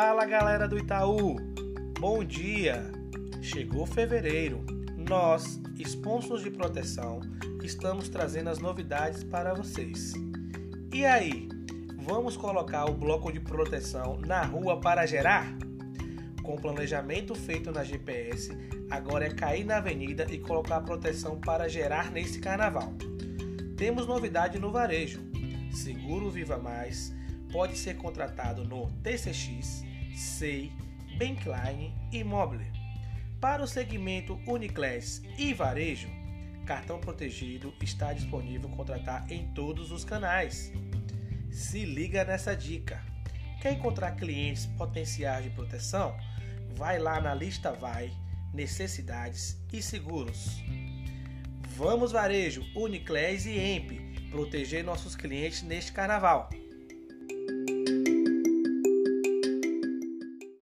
Fala galera do Itaú, bom dia! Chegou fevereiro, nós, sponsors de proteção, estamos trazendo as novidades para vocês. E aí, vamos colocar o bloco de proteção na rua para gerar? Com o planejamento feito na GPS, agora é cair na avenida e colocar a proteção para gerar nesse carnaval. Temos novidade no varejo. Seguro Viva Mais pode ser contratado no TCX, SEI, Bankline e Mobile. Para o segmento Uniclass e Varejo, cartão protegido está disponível contratar em todos os canais. Se liga nessa dica. Quer encontrar clientes potenciais de proteção? Vai lá na lista Vai, Necessidades e Seguros. Vamos varejo, Uniclass e EMP proteger nossos clientes neste carnaval.